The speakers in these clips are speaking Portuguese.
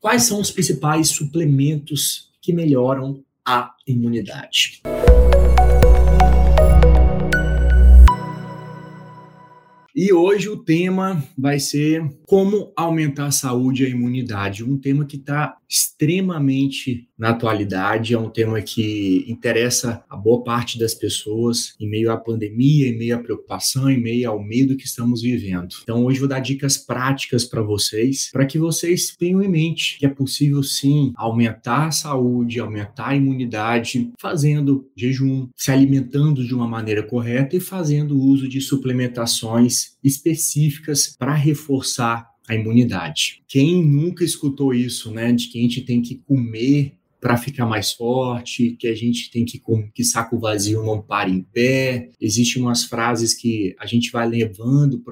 Quais são os principais suplementos que melhoram a imunidade? E hoje o tema vai ser como aumentar a saúde e a imunidade, um tema que está extremamente na atualidade, é um tema que interessa a boa parte das pessoas em meio à pandemia, em meio à preocupação, em meio ao medo que estamos vivendo. Então hoje vou dar dicas práticas para vocês, para que vocês tenham em mente que é possível sim aumentar a saúde, aumentar a imunidade fazendo jejum, se alimentando de uma maneira correta e fazendo uso de suplementações específicas para reforçar a imunidade. Quem nunca escutou isso, né, de que a gente tem que comer para ficar mais forte, que a gente tem que que saco vazio não para em pé. Existem umas frases que a gente vai levando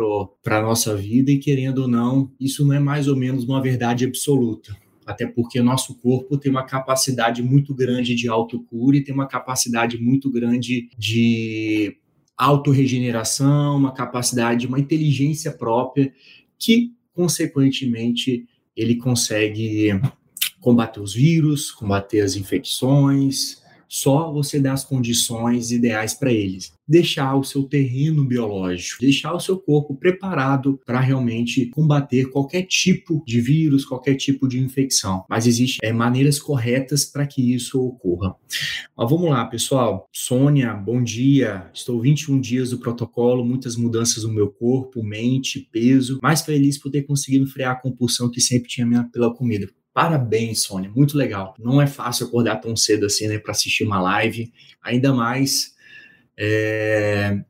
para a nossa vida e querendo ou não, isso não é mais ou menos uma verdade absoluta. Até porque nosso corpo tem uma capacidade muito grande de autocura e tem uma capacidade muito grande de autorregeneração, uma capacidade, uma inteligência própria que consequentemente, ele consegue combater os vírus, combater as infecções, só você dá as condições ideais para eles. Deixar o seu terreno biológico, deixar o seu corpo preparado para realmente combater qualquer tipo de vírus, qualquer tipo de infecção. Mas existem é, maneiras corretas para que isso ocorra. Mas vamos lá, pessoal. Sônia, bom dia. Estou 21 dias do protocolo, muitas mudanças no meu corpo, mente, peso. Mais feliz por ter conseguido frear a compulsão que sempre tinha pela comida. Parabéns, Sônia, muito legal. Não é fácil acordar tão cedo assim, né, para assistir uma live, ainda mais é,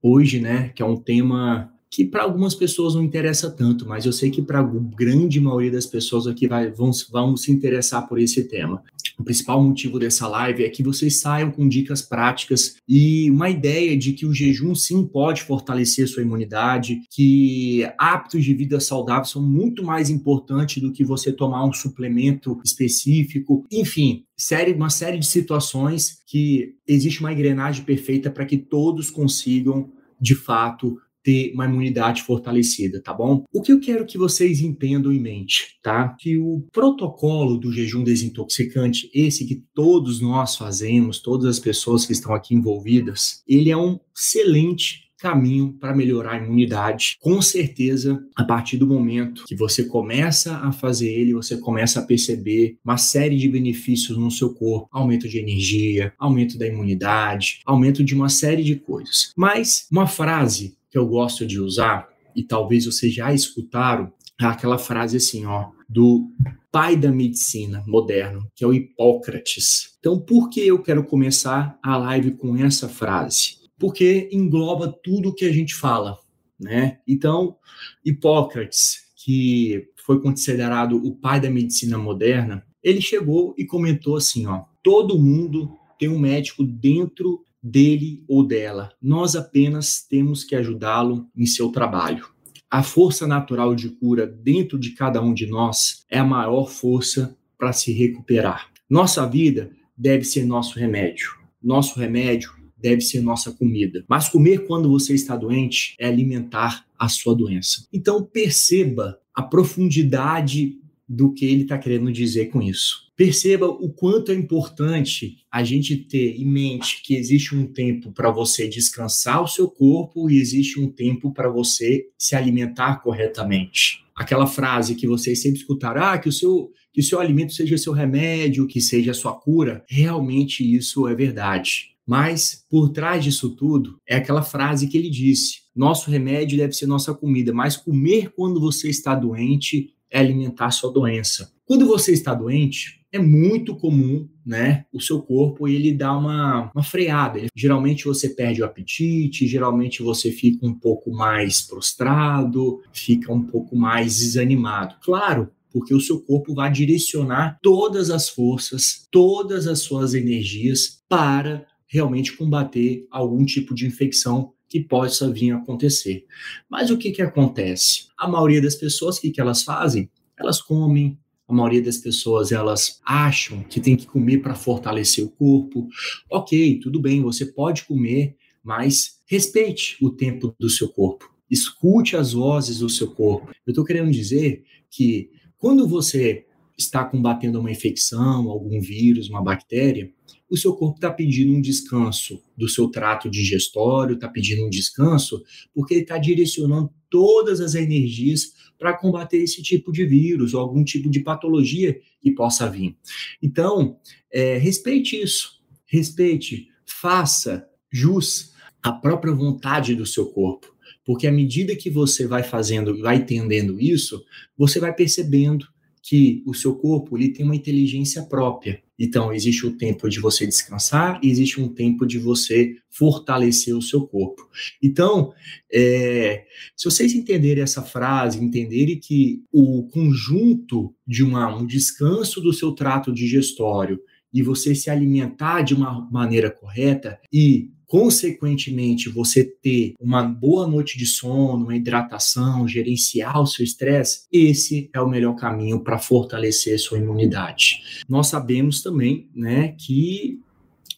hoje, né, que é um tema que para algumas pessoas não interessa tanto, mas eu sei que para a grande maioria das pessoas aqui vai, vão, vão se interessar por esse tema. O principal motivo dessa live é que vocês saiam com dicas práticas e uma ideia de que o jejum sim pode fortalecer sua imunidade, que hábitos de vida saudável são muito mais importantes do que você tomar um suplemento específico. Enfim, série, uma série de situações que existe uma engrenagem perfeita para que todos consigam de fato ter uma imunidade fortalecida, tá bom? O que eu quero que vocês entendam em mente, tá? Que o protocolo do jejum desintoxicante, esse que todos nós fazemos, todas as pessoas que estão aqui envolvidas, ele é um excelente caminho para melhorar a imunidade. Com certeza, a partir do momento que você começa a fazer ele, você começa a perceber uma série de benefícios no seu corpo: aumento de energia, aumento da imunidade, aumento de uma série de coisas. Mas uma frase que eu gosto de usar, e talvez vocês já escutaram, é aquela frase assim, ó, do pai da medicina moderno, que é o Hipócrates. Então, por que eu quero começar a live com essa frase? Porque engloba tudo o que a gente fala, né? Então, Hipócrates, que foi considerado o pai da medicina moderna, ele chegou e comentou assim, ó: todo mundo tem um médico dentro dele ou dela. Nós apenas temos que ajudá-lo em seu trabalho. A força natural de cura dentro de cada um de nós é a maior força para se recuperar. Nossa vida deve ser nosso remédio. Nosso remédio deve ser nossa comida. Mas comer quando você está doente é alimentar a sua doença. Então perceba a profundidade do que ele está querendo dizer com isso. Perceba o quanto é importante a gente ter em mente que existe um tempo para você descansar o seu corpo e existe um tempo para você se alimentar corretamente. Aquela frase que vocês sempre escutaram, ah, que o seu que o seu alimento seja seu remédio, que seja a sua cura, realmente isso é verdade. Mas por trás disso tudo é aquela frase que ele disse: nosso remédio deve ser nossa comida, mas comer quando você está doente é alimentar sua doença. Quando você está doente, é muito comum, né, o seu corpo ele dá uma, uma freada. Geralmente você perde o apetite, geralmente você fica um pouco mais prostrado, fica um pouco mais desanimado. Claro, porque o seu corpo vai direcionar todas as forças, todas as suas energias para realmente combater algum tipo de infecção que possa vir a acontecer. Mas o que, que acontece? A maioria das pessoas, o que, que elas fazem? Elas comem, a maioria das pessoas elas acham que tem que comer para fortalecer o corpo. Ok, tudo bem, você pode comer, mas respeite o tempo do seu corpo. Escute as vozes do seu corpo. Eu estou querendo dizer que quando você está combatendo uma infecção, algum vírus, uma bactéria, o seu corpo está pedindo um descanso do seu trato digestório, está pedindo um descanso, porque ele está direcionando todas as energias para combater esse tipo de vírus ou algum tipo de patologia que possa vir. Então, é, respeite isso, respeite, faça jus à própria vontade do seu corpo. Porque à medida que você vai fazendo, vai entendendo isso, você vai percebendo que o seu corpo ele tem uma inteligência própria. Então, existe o tempo de você descansar e existe um tempo de você fortalecer o seu corpo. Então, é, se vocês entenderem essa frase, entenderem que o conjunto de uma, um descanso do seu trato digestório e você se alimentar de uma maneira correta e consequentemente, você ter uma boa noite de sono, uma hidratação, gerenciar o seu estresse, esse é o melhor caminho para fortalecer sua imunidade. Nós sabemos também, né, que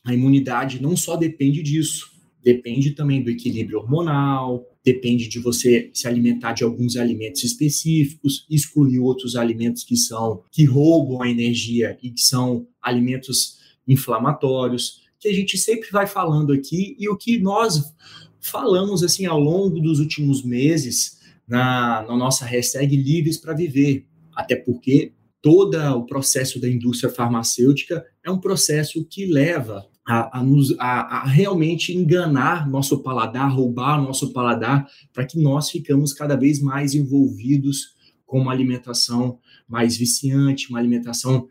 a imunidade não só depende disso, depende também do equilíbrio hormonal, depende de você se alimentar de alguns alimentos específicos, excluir outros alimentos que são que roubam a energia e que são alimentos inflamatórios que a gente sempre vai falando aqui e o que nós falamos assim ao longo dos últimos meses na, na nossa hashtag Livres para Viver. Até porque todo o processo da indústria farmacêutica é um processo que leva a, a, nos, a, a, realmente enganar nosso paladar, roubar nosso paladar, para que nós ficamos cada vez mais envolvidos com uma alimentação mais viciante, uma alimentação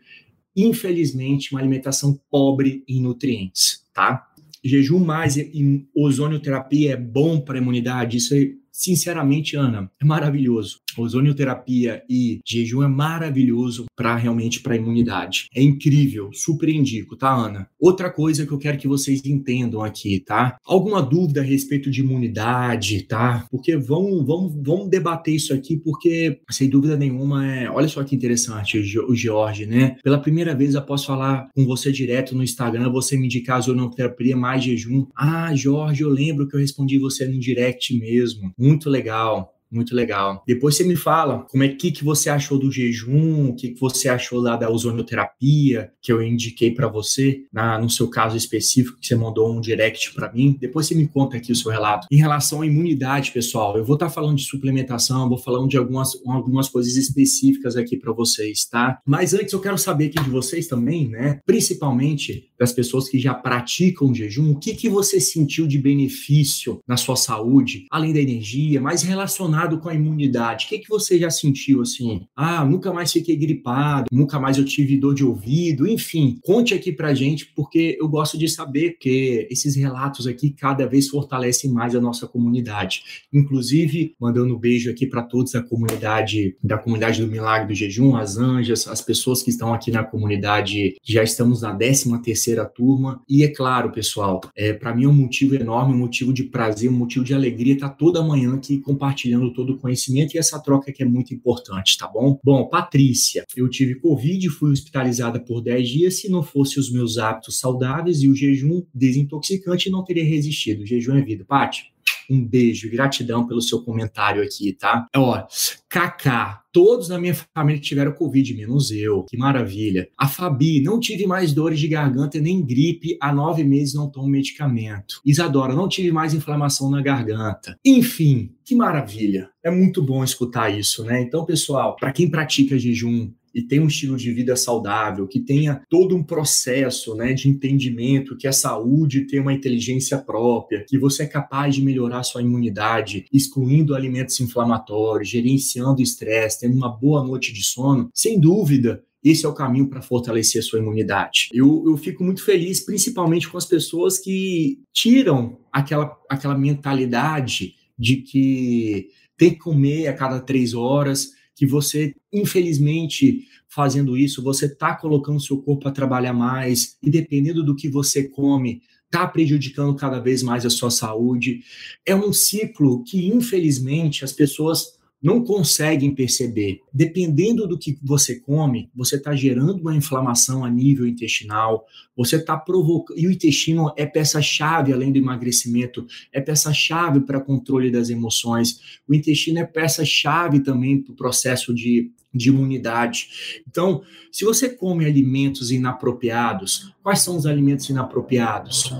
infelizmente, uma alimentação pobre em nutrientes, tá? Jejum mais e ozonioterapia é bom para a imunidade, isso é, sinceramente, Ana, é maravilhoso. Ozonioterapia e jejum é maravilhoso para realmente para imunidade. É incrível, super indico, tá, Ana? Outra coisa que eu quero que vocês entendam aqui, tá? Alguma dúvida a respeito de imunidade, tá? Porque vamos, vamos, vamos debater isso aqui, porque sem dúvida nenhuma é. Olha só que interessante o George, né? Pela primeira vez eu posso falar com você direto no Instagram, você me indicar ozonioterapia mais jejum. Ah, Jorge, eu lembro que eu respondi você no direct mesmo. Muito legal. Muito legal. Depois você me fala como é que, que você achou do jejum, o que, que você achou lá da ozonioterapia que eu indiquei para você, na, no seu caso específico, que você mandou um direct para mim. Depois você me conta aqui o seu relato. Em relação à imunidade, pessoal, eu vou estar tá falando de suplementação, vou falando de algumas, algumas coisas específicas aqui para vocês, tá? Mas antes eu quero saber aqui de vocês também, né? Principalmente das pessoas que já praticam jejum, o que, que você sentiu de benefício na sua saúde, além da energia, mais relacionado com a imunidade? O que, que você já sentiu assim? Ah, nunca mais fiquei gripado, nunca mais eu tive dor de ouvido, enfim, conte aqui pra gente, porque eu gosto de saber que esses relatos aqui cada vez fortalecem mais a nossa comunidade. Inclusive, mandando um beijo aqui para todos da comunidade, da comunidade do Milagre do Jejum, as anjas, as pessoas que estão aqui na comunidade, já estamos na 13 terceira turma. E é claro, pessoal, é, para mim é um motivo enorme, um motivo de prazer, um motivo de alegria estar toda manhã aqui compartilhando todo o conhecimento e essa troca que é muito importante, tá bom? Bom, Patrícia, eu tive Covid, fui hospitalizada por 10 dias. Se não fosse os meus hábitos saudáveis e o jejum desintoxicante, não teria resistido. O jejum é vida. Paty, um beijo, gratidão pelo seu comentário aqui, tá? Ó, Kaká, todos na minha família tiveram Covid, menos eu. Que maravilha. A Fabi, não tive mais dores de garganta nem gripe. Há nove meses não tomo medicamento. Isadora, não tive mais inflamação na garganta. Enfim, que maravilha. É muito bom escutar isso, né? Então, pessoal, para quem pratica jejum, e tem um estilo de vida saudável, que tenha todo um processo né, de entendimento que a saúde tem uma inteligência própria, que você é capaz de melhorar sua imunidade, excluindo alimentos inflamatórios, gerenciando estresse, tendo uma boa noite de sono, sem dúvida, esse é o caminho para fortalecer a sua imunidade. Eu, eu fico muito feliz, principalmente com as pessoas que tiram aquela, aquela mentalidade de que tem que comer a cada três horas, que você, infelizmente, fazendo isso, você está colocando seu corpo a trabalhar mais, e dependendo do que você come, está prejudicando cada vez mais a sua saúde. É um ciclo que, infelizmente, as pessoas não conseguem perceber. Dependendo do que você come, você está gerando uma inflamação a nível intestinal, você está provocando. E o intestino é peça-chave, além do emagrecimento, é peça-chave para controle das emoções. O intestino é peça-chave também para o processo de de imunidade. Então, se você come alimentos inapropriados, quais são os alimentos inapropriados?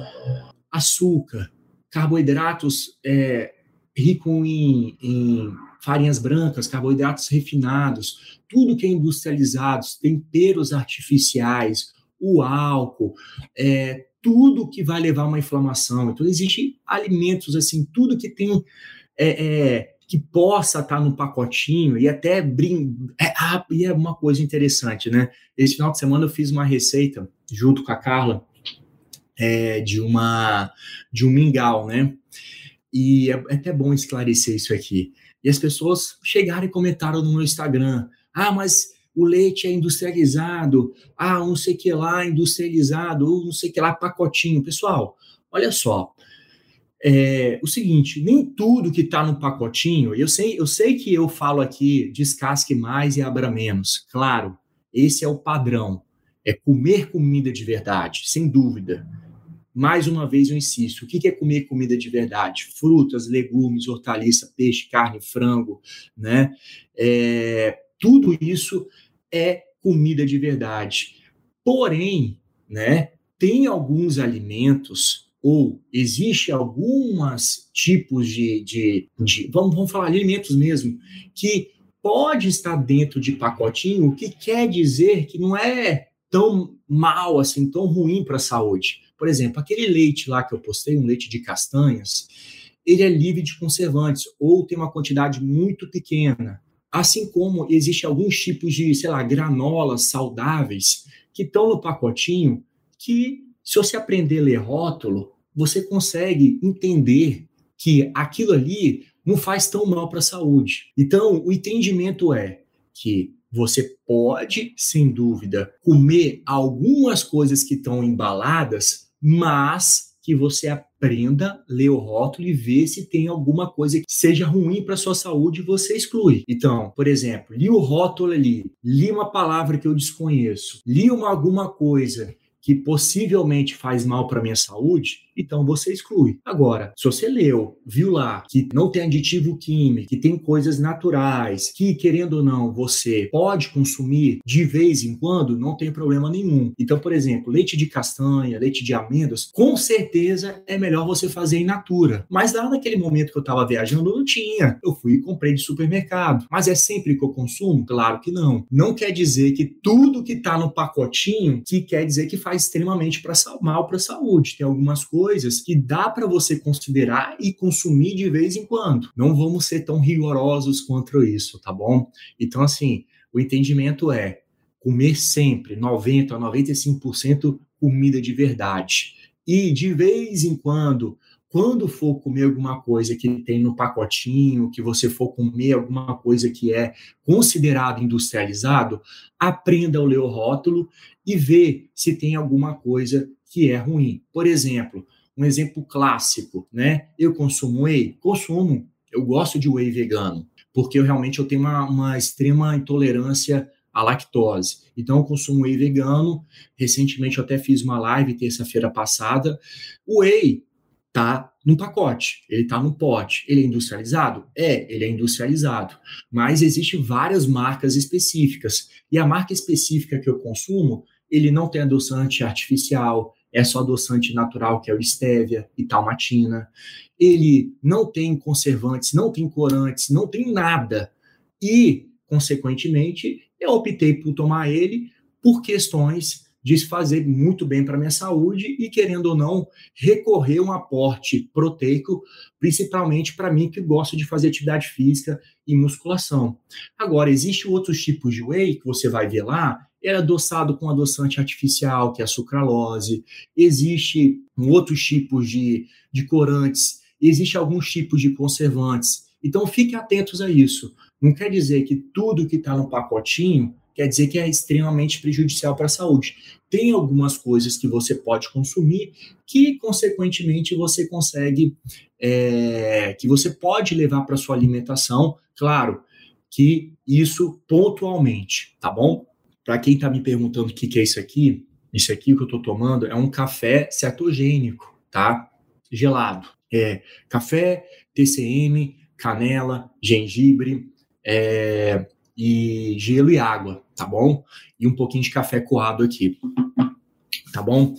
Açúcar, carboidratos é, ricos em, em farinhas brancas, carboidratos refinados, tudo que é industrializado, temperos artificiais, o álcool, é, tudo que vai levar a uma inflamação. Então, existem alimentos, assim, tudo que tem. É, é, que possa estar no pacotinho e até brin... é, ah, e é uma coisa interessante, né? Esse final de semana eu fiz uma receita junto com a Carla é, de uma de um mingau, né? E é, é até bom esclarecer isso aqui. E as pessoas chegaram e comentaram no meu Instagram: ah, mas o leite é industrializado, ah, não sei que lá industrializado, não sei que lá pacotinho. Pessoal, olha só. É, o seguinte, nem tudo que está no pacotinho, eu sei, eu sei que eu falo aqui descasque mais e abra menos. Claro, esse é o padrão. É comer comida de verdade, sem dúvida. Mais uma vez eu insisto, o que é comer comida de verdade? Frutas, legumes, hortaliça, peixe, carne, frango, né? É, tudo isso é comida de verdade. Porém, né, tem alguns alimentos ou existe alguns tipos de, de, de vamos, vamos falar alimentos mesmo, que pode estar dentro de pacotinho, o que quer dizer que não é tão mal assim, tão ruim para a saúde. Por exemplo, aquele leite lá que eu postei, um leite de castanhas, ele é livre de conservantes ou tem uma quantidade muito pequena. Assim como existe alguns tipos de, sei lá, granolas saudáveis que estão no pacotinho que, se você aprender a ler rótulo, você consegue entender que aquilo ali não faz tão mal para a saúde. Então, o entendimento é que você pode, sem dúvida, comer algumas coisas que estão embaladas mas que você aprenda, ler o rótulo e ver se tem alguma coisa que seja ruim para sua saúde e você exclui. Então, por exemplo, li o rótulo ali, li uma palavra que eu desconheço, li uma alguma coisa que possivelmente faz mal para minha saúde, então você exclui. Agora, se você leu, viu lá que não tem aditivo químico, que tem coisas naturais, que querendo ou não você pode consumir de vez em quando, não tem problema nenhum. Então, por exemplo, leite de castanha, leite de amêndoas, com certeza é melhor você fazer in natura. Mas lá naquele momento que eu estava viajando, não tinha. Eu fui e comprei de supermercado. Mas é sempre que eu consumo? Claro que não. Não quer dizer que tudo que está no pacotinho que quer dizer que faz extremamente pra, mal para a saúde. Tem algumas coisas coisas que dá para você considerar e consumir de vez em quando. Não vamos ser tão rigorosos quanto isso, tá bom? Então, assim, o entendimento é comer sempre 90 a 95% comida de verdade. E de vez em quando, quando for comer alguma coisa que tem no pacotinho, que você for comer alguma coisa que é considerado industrializado, aprenda a ler o rótulo e ver se tem alguma coisa que é ruim. Por exemplo, um exemplo clássico, né? Eu consumo whey? Consumo. Eu gosto de whey vegano, porque eu realmente eu tenho uma, uma extrema intolerância à lactose. Então, eu consumo whey vegano. Recentemente, eu até fiz uma live terça-feira passada. O whey tá no pacote, ele tá no pote. Ele é industrializado? É, ele é industrializado. Mas existem várias marcas específicas. E a marca específica que eu consumo, ele não tem adoçante artificial, é só adoçante natural, que é o stevia e talmatina. Ele não tem conservantes, não tem corantes, não tem nada. E, consequentemente, eu optei por tomar ele por questões de fazer muito bem para minha saúde e, querendo ou não, recorrer a um aporte proteico, principalmente para mim que gosto de fazer atividade física e musculação. Agora, existem outros tipos de whey que você vai ver lá, é adoçado com adoçante artificial, que é a sucralose. Existe outros tipos de, de corantes, existe alguns tipos de conservantes. Então, fiquem atentos a isso. Não quer dizer que tudo que está no pacotinho quer dizer que é extremamente prejudicial para a saúde. Tem algumas coisas que você pode consumir que, consequentemente, você consegue, é, que você pode levar para sua alimentação. Claro, que isso pontualmente, tá bom? Para quem está me perguntando o que, que é isso aqui, isso aqui que eu estou tomando é um café cetogênico, tá? Gelado. É café, TCM, canela, gengibre é, e gelo e água, tá bom? E um pouquinho de café coado aqui, tá bom?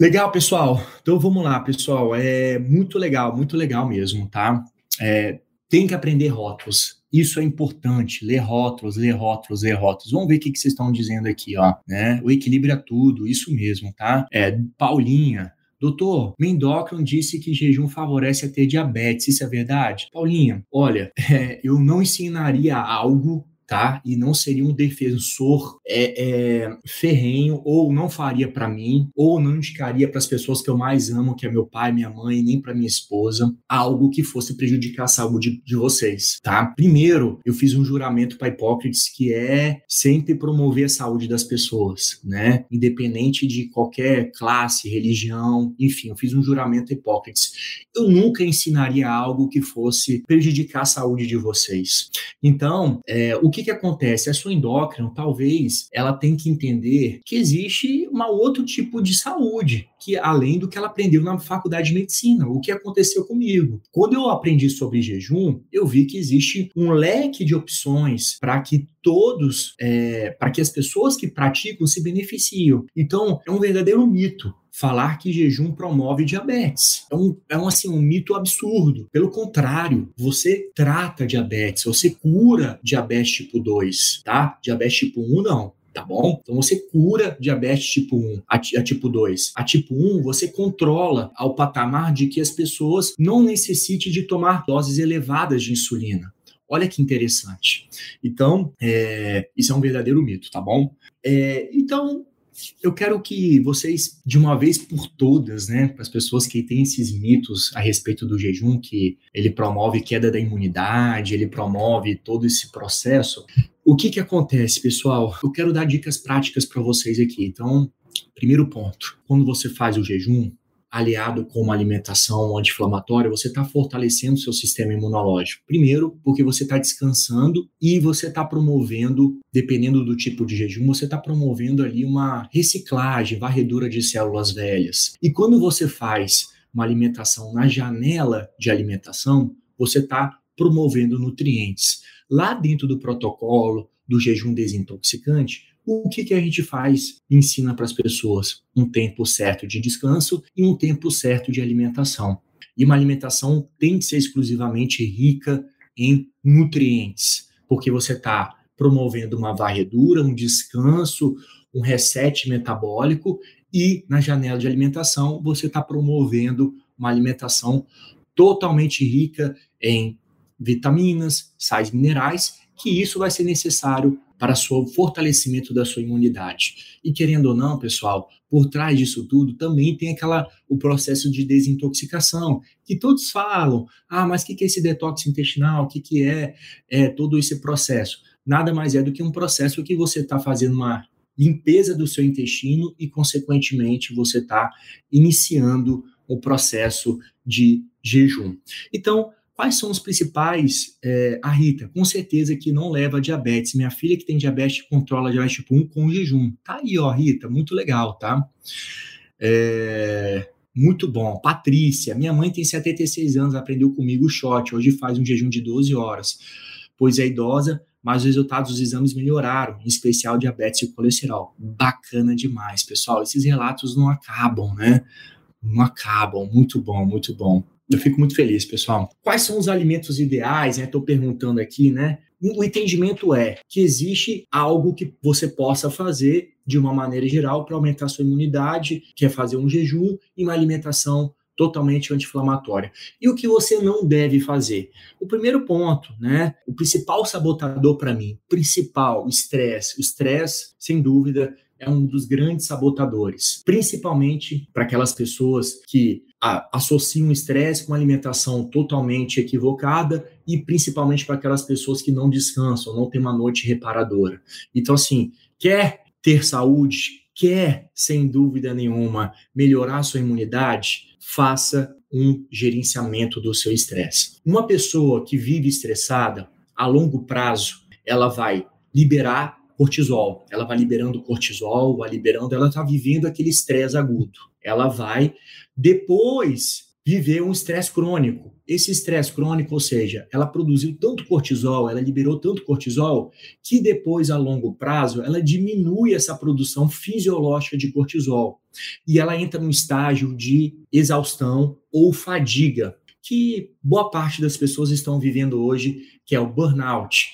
Legal, pessoal. Então vamos lá, pessoal. É muito legal, muito legal mesmo, tá? É, tem que aprender rótulos. Isso é importante. Ler rótulos, ler rótulos, ler rótulos. Vamos ver o que, vocês estão dizendo aqui, ó. Né? O equilíbrio é tudo, isso mesmo, tá? É, Paulinha, Doutor, Mendocron disse que jejum favorece a ter diabetes. Isso é verdade? Paulinha, olha, é, eu não ensinaria algo tá? E não seria um defensor é, é, ferrenho, ou não faria para mim, ou não indicaria para as pessoas que eu mais amo, que é meu pai, minha mãe, nem para minha esposa, algo que fosse prejudicar a saúde de vocês, tá? Primeiro, eu fiz um juramento para Hipócrates que é sempre promover a saúde das pessoas, né? Independente de qualquer classe, religião, enfim, eu fiz um juramento Hipócrates. Eu nunca ensinaria algo que fosse prejudicar a saúde de vocês. Então, é, o que que, que acontece? A sua endócrina, talvez, ela tem que entender que existe um outro tipo de saúde, que além do que ela aprendeu na faculdade de medicina. O que aconteceu comigo? Quando eu aprendi sobre jejum, eu vi que existe um leque de opções para que todos, é, para que as pessoas que praticam se beneficiem. Então, é um verdadeiro mito falar que jejum promove diabetes. É um, é um, assim, um mito absurdo. Pelo contrário, você trata diabetes, você cura diabetes tipo 2, tá? Diabetes tipo 1 não tá bom? Então você cura diabetes tipo 1, a, a, tipo 2. A tipo 1 você controla ao patamar de que as pessoas não necessitem de tomar doses elevadas de insulina. Olha que interessante. Então, é, isso é um verdadeiro mito, tá bom? É, então, eu quero que vocês, de uma vez por todas, né, para as pessoas que têm esses mitos a respeito do jejum, que ele promove queda da imunidade, ele promove todo esse processo. O que que acontece, pessoal? Eu quero dar dicas práticas para vocês aqui. Então, primeiro ponto, quando você faz o jejum, aliado com uma alimentação anti-inflamatória, você está fortalecendo seu sistema imunológico. Primeiro, porque você está descansando e você está promovendo, dependendo do tipo de jejum, você está promovendo ali uma reciclagem, varredura de células velhas. E quando você faz uma alimentação na janela de alimentação, você está promovendo nutrientes. Lá dentro do protocolo do jejum desintoxicante, o que, que a gente faz? Ensina para as pessoas um tempo certo de descanso e um tempo certo de alimentação. E uma alimentação tem que ser exclusivamente rica em nutrientes, porque você está promovendo uma varredura, um descanso, um reset metabólico e na janela de alimentação você está promovendo uma alimentação totalmente rica em vitaminas, sais minerais, que isso vai ser necessário para o fortalecimento da sua imunidade. E querendo ou não, pessoal, por trás disso tudo também tem aquela o processo de desintoxicação, que todos falam, ah, mas o que, que é esse detox intestinal? O que, que é, é todo esse processo? Nada mais é do que um processo que você está fazendo uma limpeza do seu intestino e, consequentemente, você está iniciando o processo de jejum. Então, Quais são os principais? É, a Rita, com certeza que não leva diabetes. Minha filha que tem diabetes controla diabetes tipo 1 com jejum. Tá aí, ó, Rita, muito legal, tá? É, muito bom. Patrícia, minha mãe tem 76 anos, aprendeu comigo o shot. Hoje faz um jejum de 12 horas, pois é idosa, mas os resultados dos exames melhoraram, em especial diabetes e colesterol. Bacana demais, pessoal. Esses relatos não acabam, né? Não acabam. Muito bom, muito bom. Eu fico muito feliz, pessoal. Quais são os alimentos ideais? Estou né? perguntando aqui, né? O entendimento é que existe algo que você possa fazer de uma maneira geral para aumentar sua imunidade, que é fazer um jejum e uma alimentação totalmente anti-inflamatória. E o que você não deve fazer? O primeiro ponto, né? O principal sabotador para mim, principal, o estresse. O estresse, sem dúvida, é um dos grandes sabotadores, principalmente para aquelas pessoas que associam o estresse com alimentação totalmente equivocada e principalmente para aquelas pessoas que não descansam, não têm uma noite reparadora. Então, assim, quer ter saúde, quer, sem dúvida nenhuma, melhorar sua imunidade, faça um gerenciamento do seu estresse. Uma pessoa que vive estressada, a longo prazo, ela vai liberar cortisol. Ela vai liberando cortisol, vai liberando, ela está vivendo aquele estresse agudo. Ela vai depois viver um estresse crônico. Esse estresse crônico, ou seja, ela produziu tanto cortisol, ela liberou tanto cortisol, que depois, a longo prazo, ela diminui essa produção fisiológica de cortisol. E ela entra num estágio de exaustão ou fadiga, que boa parte das pessoas estão vivendo hoje, que é o burnout.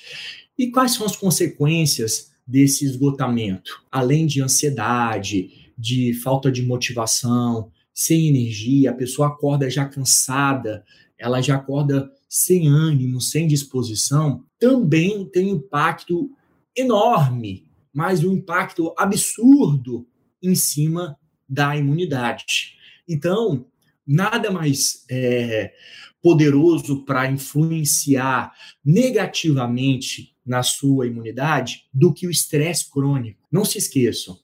E quais são as consequências desse esgotamento? Além de ansiedade, de falta de motivação, sem energia, a pessoa acorda já cansada, ela já acorda sem ânimo, sem disposição, também tem impacto enorme, mas um impacto absurdo em cima da imunidade. Então, nada mais é, poderoso para influenciar negativamente na sua imunidade do que o estresse crônico. Não se esqueçam,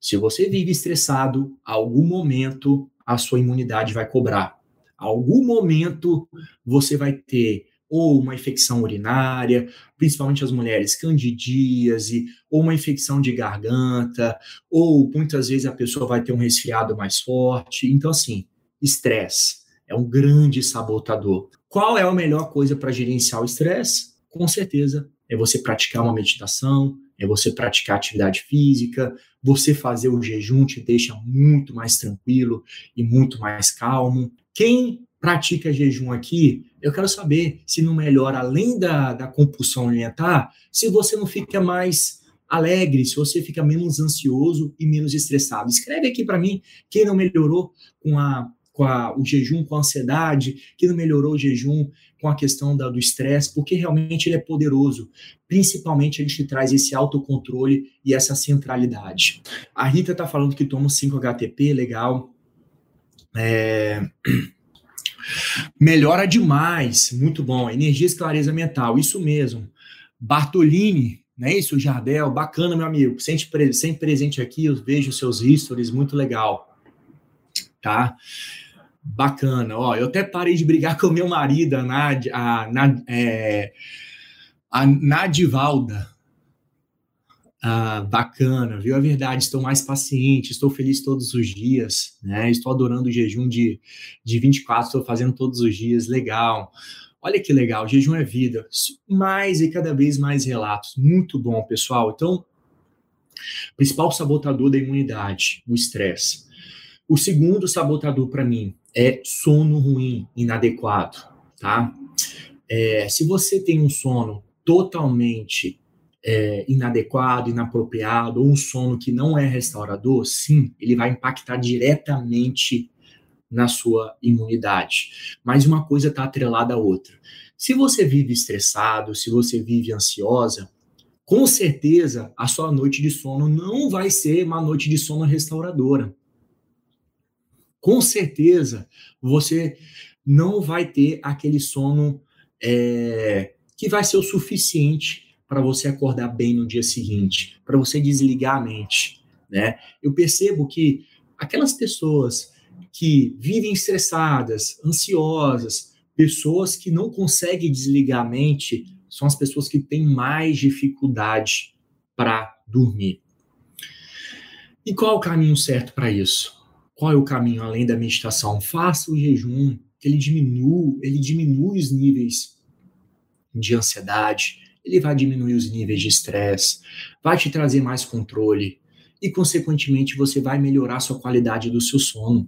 se você vive estressado, algum momento a sua imunidade vai cobrar. Algum momento você vai ter ou uma infecção urinária, principalmente as mulheres, candidíase, ou uma infecção de garganta, ou muitas vezes a pessoa vai ter um resfriado mais forte. Então, assim, estresse é um grande sabotador. Qual é a melhor coisa para gerenciar o estresse? Com certeza é você praticar uma meditação, é você praticar atividade física, você fazer o jejum te deixa muito mais tranquilo e muito mais calmo. Quem pratica jejum aqui, eu quero saber se não melhora, além da, da compulsão alimentar, se você não fica mais alegre, se você fica menos ansioso e menos estressado. Escreve aqui para mim quem não melhorou com a com a, o jejum, com a ansiedade, que não melhorou o jejum com a questão da, do estresse, porque realmente ele é poderoso. Principalmente ele te traz esse autocontrole e essa centralidade. A Rita está falando que toma 5-HTP, legal. É... Melhora demais, muito bom. Energia e clareza mental, isso mesmo. Bartolini, não é isso, Jardel? Bacana, meu amigo. Sempre, sempre presente aqui, eu vejo seus stories, muito legal. Tá? Bacana, ó, eu até parei de brigar com meu marido, a, Nad, a, Nad, é, a Nadivalda. Ah, bacana, viu? É verdade, estou mais paciente, estou feliz todos os dias, né? Estou adorando o jejum de, de 24, estou fazendo todos os dias, legal. Olha que legal, jejum é vida. Mais e cada vez mais relatos. Muito bom, pessoal. Então, principal sabotador da imunidade, o estresse. O segundo sabotador para mim é sono ruim, inadequado, tá? É, se você tem um sono totalmente é, inadequado, inapropriado, ou um sono que não é restaurador, sim, ele vai impactar diretamente na sua imunidade. Mas uma coisa está atrelada à outra. Se você vive estressado, se você vive ansiosa, com certeza a sua noite de sono não vai ser uma noite de sono restauradora com certeza você não vai ter aquele sono é, que vai ser o suficiente para você acordar bem no dia seguinte, para você desligar a mente, né? Eu percebo que aquelas pessoas que vivem estressadas, ansiosas, pessoas que não conseguem desligar a mente, são as pessoas que têm mais dificuldade para dormir. E qual é o caminho certo para isso? Qual é o caminho além da meditação? Faça o jejum, ele diminui, ele diminui os níveis de ansiedade, ele vai diminuir os níveis de estresse, vai te trazer mais controle e, consequentemente, você vai melhorar a sua qualidade do seu sono.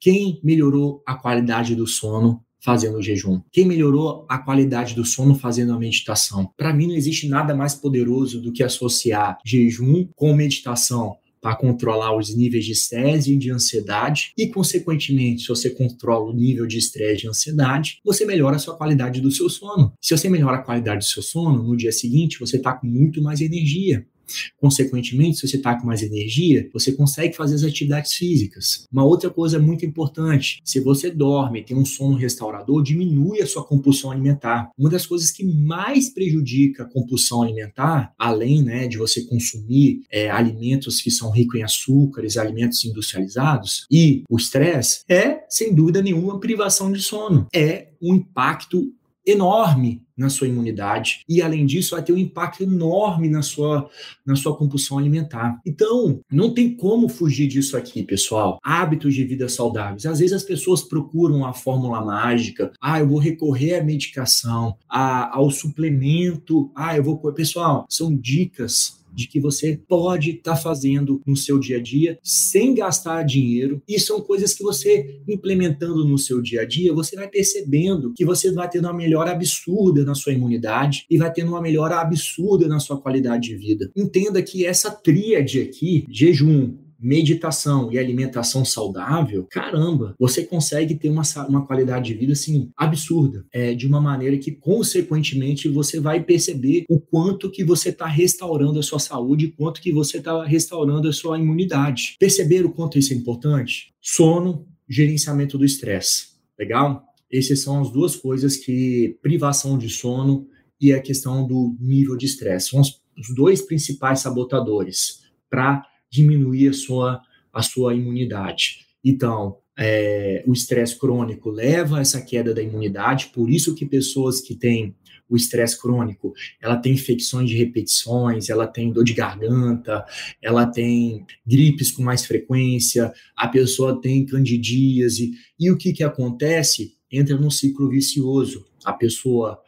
Quem melhorou a qualidade do sono fazendo o jejum? Quem melhorou a qualidade do sono fazendo a meditação? Para mim, não existe nada mais poderoso do que associar jejum com meditação para controlar os níveis de estresse e de ansiedade e, consequentemente, se você controla o nível de estresse e ansiedade, você melhora a sua qualidade do seu sono. Se você melhora a qualidade do seu sono, no dia seguinte você está com muito mais energia. Consequentemente, se você está com mais energia, você consegue fazer as atividades físicas. Uma outra coisa muito importante: se você dorme, tem um sono restaurador, diminui a sua compulsão alimentar. Uma das coisas que mais prejudica a compulsão alimentar, além né, de você consumir é, alimentos que são ricos em açúcares, alimentos industrializados e o estresse, é, sem dúvida nenhuma, privação de sono. É um impacto enorme na sua imunidade e além disso vai ter um impacto enorme na sua na sua compulsão alimentar. Então, não tem como fugir disso aqui, pessoal. Hábitos de vida saudáveis. Às vezes as pessoas procuram a fórmula mágica. Ah, eu vou recorrer à medicação, a, ao suplemento. Ah, eu vou pessoal, são dicas de que você pode estar tá fazendo no seu dia a dia sem gastar dinheiro. E são coisas que você implementando no seu dia a dia, você vai percebendo que você vai tendo uma melhora absurda na sua imunidade e vai tendo uma melhora absurda na sua qualidade de vida. Entenda que essa tríade aqui, jejum, meditação e alimentação saudável, caramba, você consegue ter uma, uma qualidade de vida assim absurda, é, de uma maneira que consequentemente você vai perceber o quanto que você está restaurando a sua saúde, quanto que você está restaurando a sua imunidade. Perceber o quanto isso é importante? Sono, gerenciamento do estresse, legal? Essas são as duas coisas que privação de sono e a questão do nível de estresse são os, os dois principais sabotadores para diminuir a sua, a sua imunidade. Então, é, o estresse crônico leva a essa queda da imunidade, por isso que pessoas que têm o estresse crônico, ela tem infecções de repetições, ela tem dor de garganta, ela tem gripes com mais frequência, a pessoa tem candidíase, e o que que acontece? Entra num ciclo vicioso. A pessoa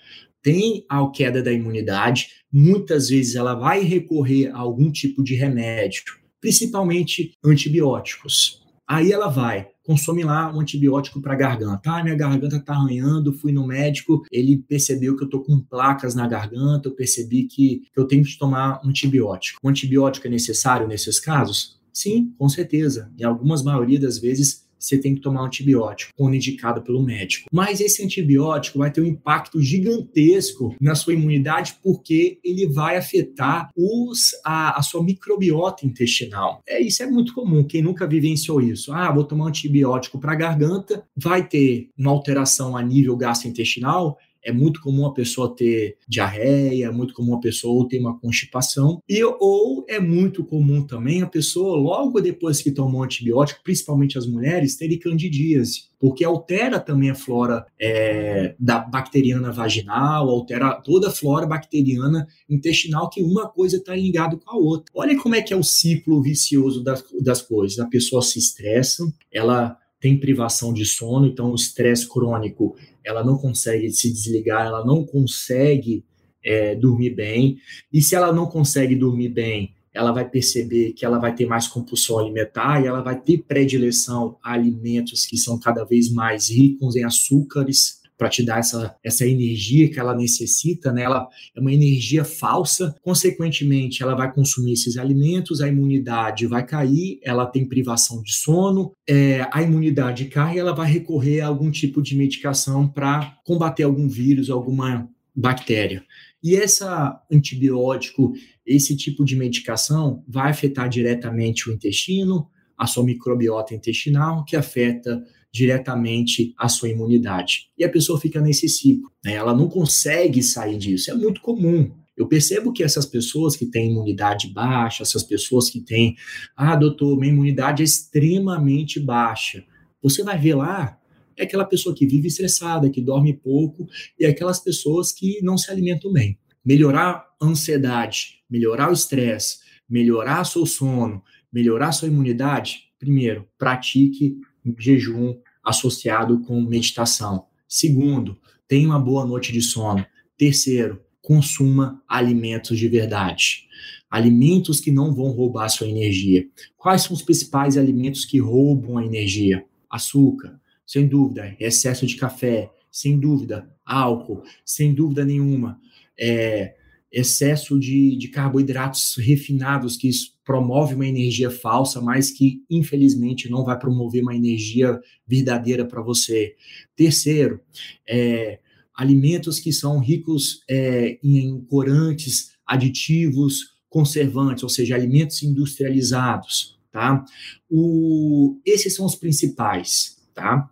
tem a queda da imunidade, muitas vezes ela vai recorrer a algum tipo de remédio, principalmente antibióticos. Aí ela vai, consome lá um antibiótico para garganta. Ah, minha garganta está arranhando, fui no médico, ele percebeu que eu estou com placas na garganta, eu percebi que, que eu tenho que tomar um antibiótico. O antibiótico é necessário nesses casos? Sim, com certeza. Em algumas maioria das vezes você tem que tomar um antibiótico, quando indicado pelo médico. Mas esse antibiótico vai ter um impacto gigantesco na sua imunidade porque ele vai afetar os, a, a sua microbiota intestinal. É isso é muito comum. Quem nunca vivenciou isso? Ah, vou tomar um antibiótico para garganta, vai ter uma alteração a nível gastrointestinal é muito comum a pessoa ter diarreia, é muito comum a pessoa ter uma constipação, e ou é muito comum também a pessoa, logo depois que tomou antibiótico, principalmente as mulheres, terem candidíase porque altera também a flora é, da bacteriana vaginal, altera toda a flora bacteriana intestinal, que uma coisa está ligada com a outra. Olha como é que é o ciclo vicioso das, das coisas. A pessoa se estressa, ela tem privação de sono, então o estresse crônico ela não consegue se desligar, ela não consegue é, dormir bem. E se ela não consegue dormir bem, ela vai perceber que ela vai ter mais compulsão alimentar e ela vai ter predileção a alimentos que são cada vez mais ricos em açúcares, para te dar essa, essa energia que ela necessita, né? Ela é uma energia falsa, consequentemente, ela vai consumir esses alimentos, a imunidade vai cair, ela tem privação de sono, é, a imunidade cai e ela vai recorrer a algum tipo de medicação para combater algum vírus, alguma bactéria. E essa antibiótico, esse tipo de medicação vai afetar diretamente o intestino, a sua microbiota intestinal, que afeta diretamente a sua imunidade. E a pessoa fica nesse ciclo, né? ela não consegue sair disso. É muito comum. Eu percebo que essas pessoas que têm imunidade baixa, essas pessoas que têm, ah, doutor, minha imunidade é extremamente baixa. Você vai ver lá, é aquela pessoa que vive estressada, que dorme pouco, e aquelas pessoas que não se alimentam bem. Melhorar a ansiedade, melhorar o estresse, melhorar seu sono, melhorar sua imunidade, primeiro, pratique jejum associado com meditação. Segundo, tenha uma boa noite de sono. Terceiro, consuma alimentos de verdade. Alimentos que não vão roubar sua energia. Quais são os principais alimentos que roubam a energia? Açúcar, sem dúvida, excesso de café, sem dúvida, álcool, sem dúvida nenhuma, é, excesso de, de carboidratos refinados, que promove uma energia falsa, mas que infelizmente não vai promover uma energia verdadeira para você. Terceiro, é, alimentos que são ricos é, em corantes, aditivos, conservantes, ou seja, alimentos industrializados, tá? O, esses são os principais, tá?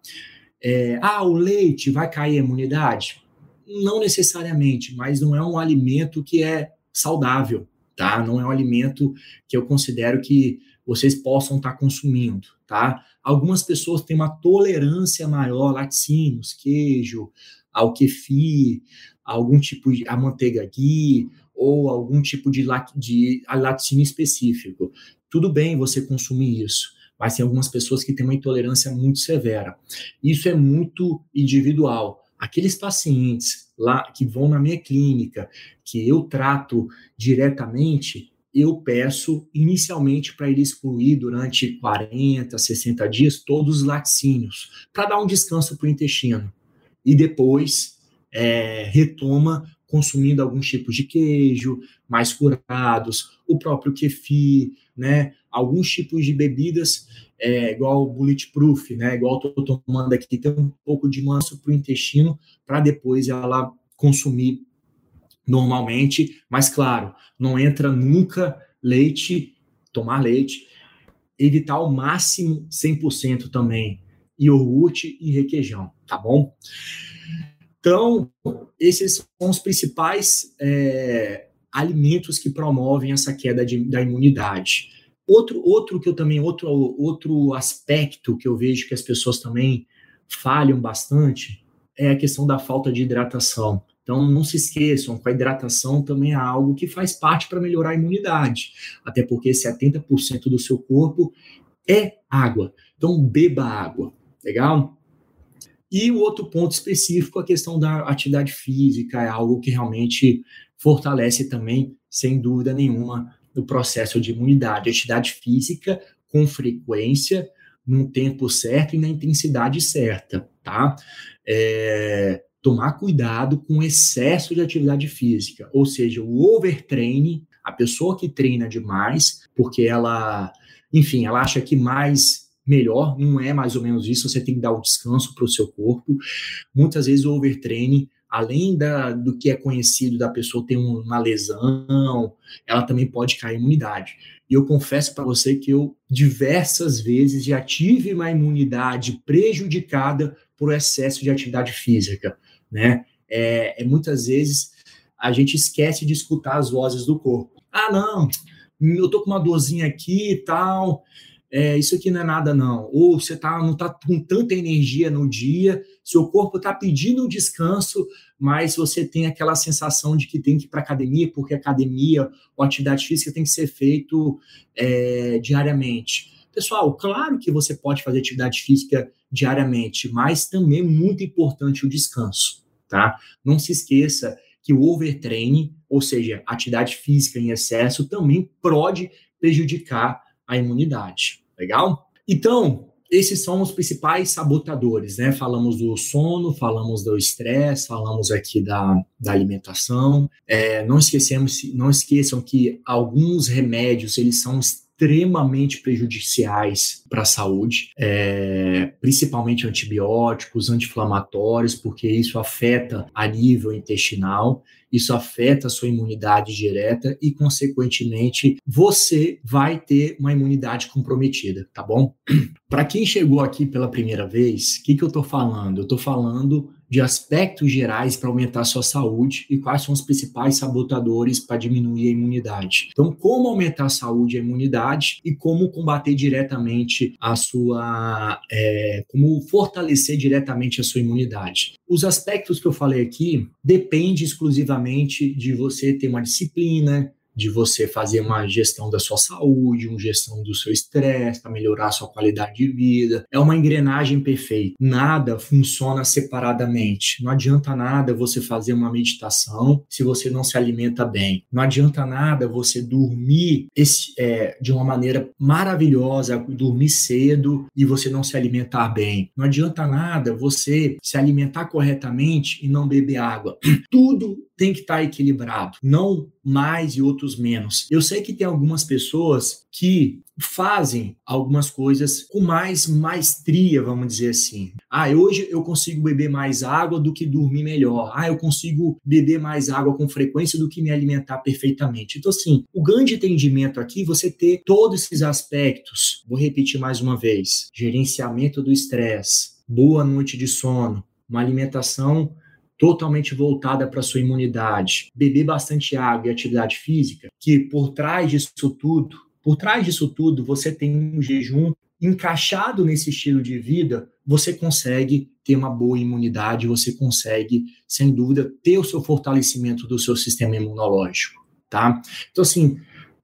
É, ah, o leite vai cair a imunidade? Não necessariamente, mas não é um alimento que é saudável, tá? Não é um alimento que eu considero que vocês possam estar tá consumindo, tá? Algumas pessoas têm uma tolerância maior, laticínios, queijo, ao kefir, algum tipo de a manteiga ghee ou algum tipo de, de laticínio específico. Tudo bem você consumir isso, mas tem algumas pessoas que têm uma intolerância muito severa. Isso é muito individual. Aqueles pacientes lá que vão na minha clínica, que eu trato diretamente, eu peço inicialmente para ele excluir durante 40, 60 dias todos os laticínios, para dar um descanso para o intestino. E depois é, retoma consumindo alguns tipos de queijo, mais curados, o próprio kefir, né? Alguns tipos de bebidas, é, igual o bulletproof, né? Igual estou tomando aqui, tem um pouco de manso para o intestino, para depois ela consumir normalmente, mas claro, não entra nunca leite, tomar leite, evitar ao máximo 100% também iogurte e requeijão, tá bom? Então, esses são os principais é, alimentos que promovem essa queda de, da imunidade. Outro, outro que eu também, outro, outro aspecto que eu vejo que as pessoas também falham bastante é a questão da falta de hidratação. Então, não se esqueçam que a hidratação também é algo que faz parte para melhorar a imunidade, até porque 70% do seu corpo é água. Então, beba água, legal? E o outro ponto específico, a questão da atividade física, é algo que realmente fortalece também, sem dúvida nenhuma, o processo de imunidade. Atividade física com frequência, num tempo certo e na intensidade certa, tá? É, tomar cuidado com excesso de atividade física, ou seja, o overtraining, a pessoa que treina demais, porque ela, enfim, ela acha que mais melhor, não é mais ou menos isso, você tem que dar o descanso para o seu corpo. Muitas vezes o overtraining, além da, do que é conhecido da pessoa ter uma lesão, ela também pode cair imunidade. E eu confesso para você que eu diversas vezes já tive uma imunidade prejudicada por excesso de atividade física né? É, é, muitas vezes a gente esquece de escutar as vozes do corpo. Ah, não, eu tô com uma dorzinha aqui e tal, é, isso aqui não é nada não. Ou você tá, não tá com tanta energia no dia, seu corpo tá pedindo um descanso, mas você tem aquela sensação de que tem que ir para academia, porque academia ou atividade física tem que ser feito é, diariamente. Pessoal, claro que você pode fazer atividade física diariamente, mas também é muito importante o descanso tá? Não se esqueça que o overtraining, ou seja, atividade física em excesso, também pode prejudicar a imunidade, legal? Então, esses são os principais sabotadores, né? Falamos do sono, falamos do estresse, falamos aqui da, da alimentação. É, não esquecemos, não esqueçam que alguns remédios eles são extremamente prejudiciais para a saúde, é, principalmente antibióticos, anti-inflamatórios, porque isso afeta a nível intestinal, isso afeta a sua imunidade direta e, consequentemente, você vai ter uma imunidade comprometida, tá bom? Para quem chegou aqui pela primeira vez, o que, que eu estou falando? Eu estou falando de aspectos gerais para aumentar a sua saúde e quais são os principais sabotadores para diminuir a imunidade. Então, como aumentar a saúde e a imunidade e como combater diretamente a sua. É, como fortalecer diretamente a sua imunidade. Os aspectos que eu falei aqui depende exclusivamente de você ter uma disciplina, de você fazer uma gestão da sua saúde, uma gestão do seu estresse, para melhorar a sua qualidade de vida. É uma engrenagem perfeita. Nada funciona separadamente. Não adianta nada você fazer uma meditação se você não se alimenta bem. Não adianta nada você dormir esse, é, de uma maneira maravilhosa, dormir cedo e você não se alimentar bem. Não adianta nada você se alimentar corretamente e não beber água. Tudo tem que estar tá equilibrado, não mais e outros menos. Eu sei que tem algumas pessoas que fazem algumas coisas com mais maestria, vamos dizer assim. Ah, hoje eu consigo beber mais água do que dormir melhor. Ah, eu consigo beber mais água com frequência do que me alimentar perfeitamente. Então, assim, o grande entendimento aqui você ter todos esses aspectos. Vou repetir mais uma vez: gerenciamento do estresse, boa noite de sono, uma alimentação totalmente voltada para sua imunidade, beber bastante água e atividade física, que por trás disso tudo Por trás disso tudo, você tem um jejum encaixado nesse estilo de vida, você consegue ter uma boa imunidade, você consegue, sem dúvida, ter o seu fortalecimento do seu sistema imunológico, tá? Então, assim,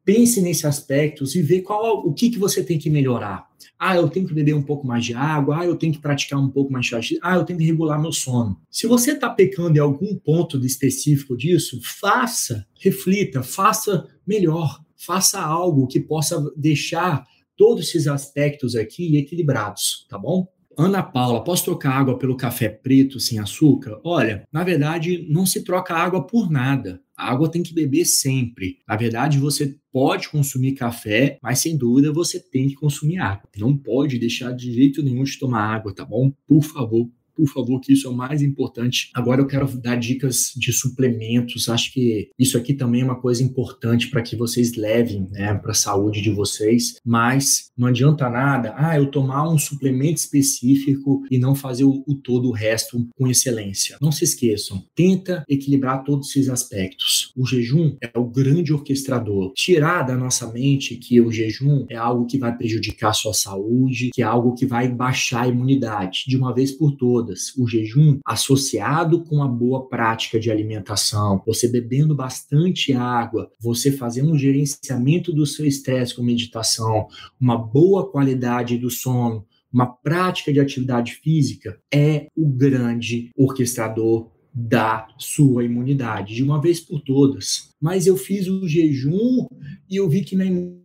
pense nesses aspectos e vê qual o que, que você tem que melhorar. Ah, eu tenho que beber um pouco mais de água. Ah, eu tenho que praticar um pouco mais de. Ah, eu tenho que regular meu sono. Se você está pecando em algum ponto específico disso, faça, reflita, faça melhor. Faça algo que possa deixar todos esses aspectos aqui equilibrados, tá bom? Ana Paula, posso trocar água pelo café preto sem açúcar? Olha, na verdade, não se troca água por nada. Água tem que beber sempre. Na verdade, você pode consumir café, mas sem dúvida você tem que consumir água. Não pode deixar de jeito nenhum de tomar água, tá bom? Por favor, por favor, que isso é o mais importante. Agora eu quero dar dicas de suplementos. Acho que isso aqui também é uma coisa importante para que vocês levem né, para a saúde de vocês. Mas não adianta nada, ah, eu tomar um suplemento específico e não fazer o, o todo o resto com excelência. Não se esqueçam, tenta equilibrar todos esses aspectos. O jejum é o grande orquestrador. Tirar da nossa mente que o jejum é algo que vai prejudicar a sua saúde, que é algo que vai baixar a imunidade de uma vez por todas todas. O jejum associado com a boa prática de alimentação, você bebendo bastante água, você fazendo um gerenciamento do seu estresse com meditação, uma boa qualidade do sono, uma prática de atividade física é o grande orquestrador da sua imunidade, de uma vez por todas. Mas eu fiz o jejum e eu vi que na imunidade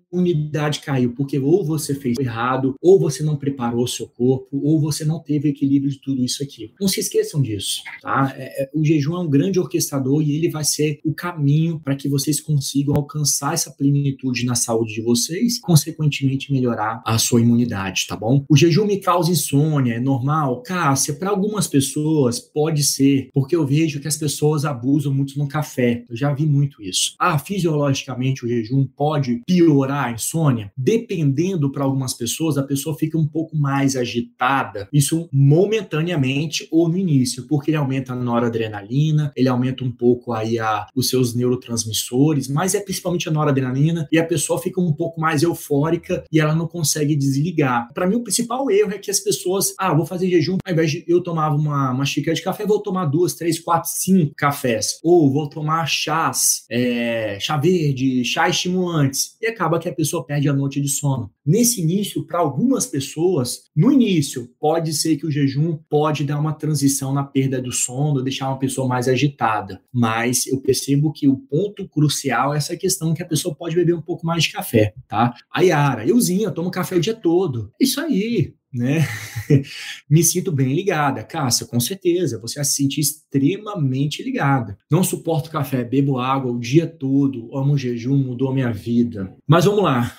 caiu, porque ou você fez errado, ou você não preparou o seu corpo, ou você não teve equilíbrio de tudo isso aqui. Não se esqueçam disso, tá? É, é, o jejum é um grande orquestrador e ele vai ser o caminho para que vocês consigam alcançar essa plenitude na saúde de vocês, consequentemente melhorar a sua imunidade, tá bom? O jejum me causa insônia, é normal? Cássia, para algumas pessoas pode ser, porque eu vejo que as pessoas abusam muito no café. Eu já vi muito isso. Ah, fisiologicamente o jejum pode piorar a insônia, dependendo para algumas pessoas, a pessoa fica um pouco mais agitada, isso momentaneamente ou no início, porque ele aumenta a noradrenalina, ele aumenta um pouco aí a, os seus neurotransmissores, mas é principalmente a noradrenalina e a pessoa fica um pouco mais eufórica e ela não consegue desligar. Para mim, o principal erro é que as pessoas, ah, vou fazer jejum, ao invés de eu tomava uma, uma xícara de café, vou tomar duas, três, quatro, cinco cafés, ou vou tomar chás, é, chá verde, chá estimulantes, e acaba que a pessoa perde a noite de sono. Nesse início, para algumas pessoas, no início, pode ser que o jejum pode dar uma transição na perda do sono, deixar uma pessoa mais agitada. Mas eu percebo que o ponto crucial é essa questão que a pessoa pode beber um pouco mais de café, tá? A Yara, euzinha, tomo café o dia todo. Isso aí, né? Me sinto bem ligada. Cássia, com certeza, você vai se sentir extremamente ligada. Não suporto café, bebo água o dia todo, amo jejum, mudou minha vida. Mas vamos lá.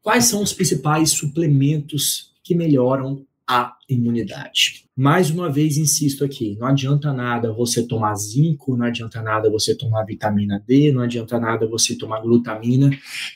Quais são os principais suplementos que melhoram a imunidade? Mais uma vez, insisto aqui: não adianta nada você tomar zinco, não adianta nada você tomar vitamina D, não adianta nada você tomar glutamina,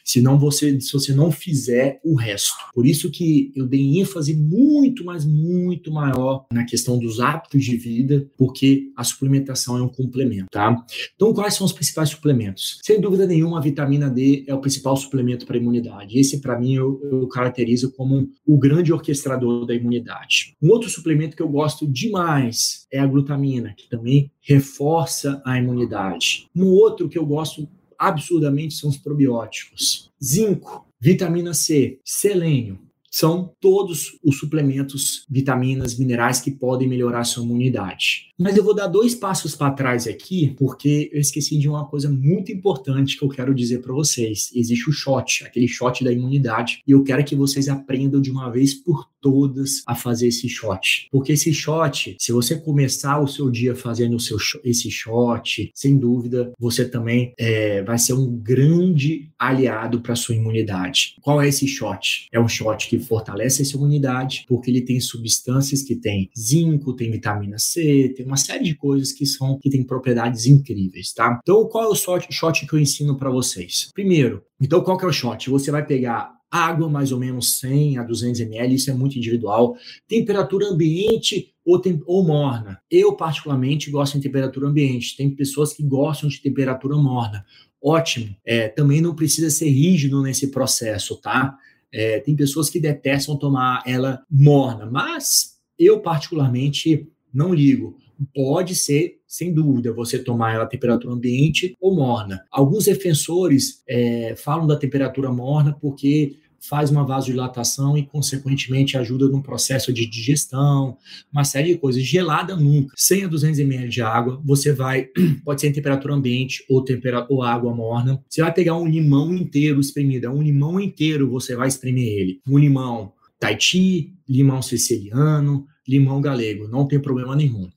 se, não você, se você não fizer o resto. Por isso que eu dei ênfase muito, mas muito maior na questão dos hábitos de vida, porque a suplementação é um complemento, tá? Então, quais são os principais suplementos? Sem dúvida nenhuma, a vitamina D é o principal suplemento para a imunidade. Esse, para mim, eu, eu caracterizo como o grande orquestrador da imunidade. Um outro suplemento que eu gosto demais é a glutamina, que também reforça a imunidade. Um outro que eu gosto absurdamente são os probióticos. Zinco, vitamina C, selênio, são todos os suplementos, vitaminas, minerais que podem melhorar a sua imunidade. Mas eu vou dar dois passos para trás aqui, porque eu esqueci de uma coisa muito importante que eu quero dizer para vocês. Existe o shot, aquele shot da imunidade, e eu quero que vocês aprendam de uma vez por todas a fazer esse shot. Porque esse shot, se você começar o seu dia fazendo o seu, esse shot, sem dúvida, você também é, vai ser um grande aliado para sua imunidade. Qual é esse shot? É um shot que fortalece essa imunidade, porque ele tem substâncias que tem zinco, tem vitamina C, tem uma série de coisas que são que tem propriedades incríveis, tá? Então, qual é o shot, shot que eu ensino para vocês? Primeiro, então qual que é o shot? Você vai pegar água mais ou menos 100 a 200 ml, isso é muito individual. Temperatura ambiente ou, tem, ou morna. Eu, particularmente, gosto de temperatura ambiente. Tem pessoas que gostam de temperatura morna. ótimo. É, também não precisa ser rígido nesse processo, tá? É, tem pessoas que detestam tomar ela morna, mas eu, particularmente, não ligo. Pode ser, sem dúvida, você tomar ela a temperatura ambiente ou morna. Alguns defensores é, falam da temperatura morna porque faz uma vasodilatação e, consequentemente, ajuda no processo de digestão, uma série de coisas. Gelada nunca. 100 a 200 ml de água, você vai, pode ser em temperatura ambiente ou, temperatura, ou água morna. Você vai pegar um limão inteiro espremido, é um limão inteiro você vai espremer ele. Um limão Tahiti, limão siciliano, limão galego, não tem problema nenhum.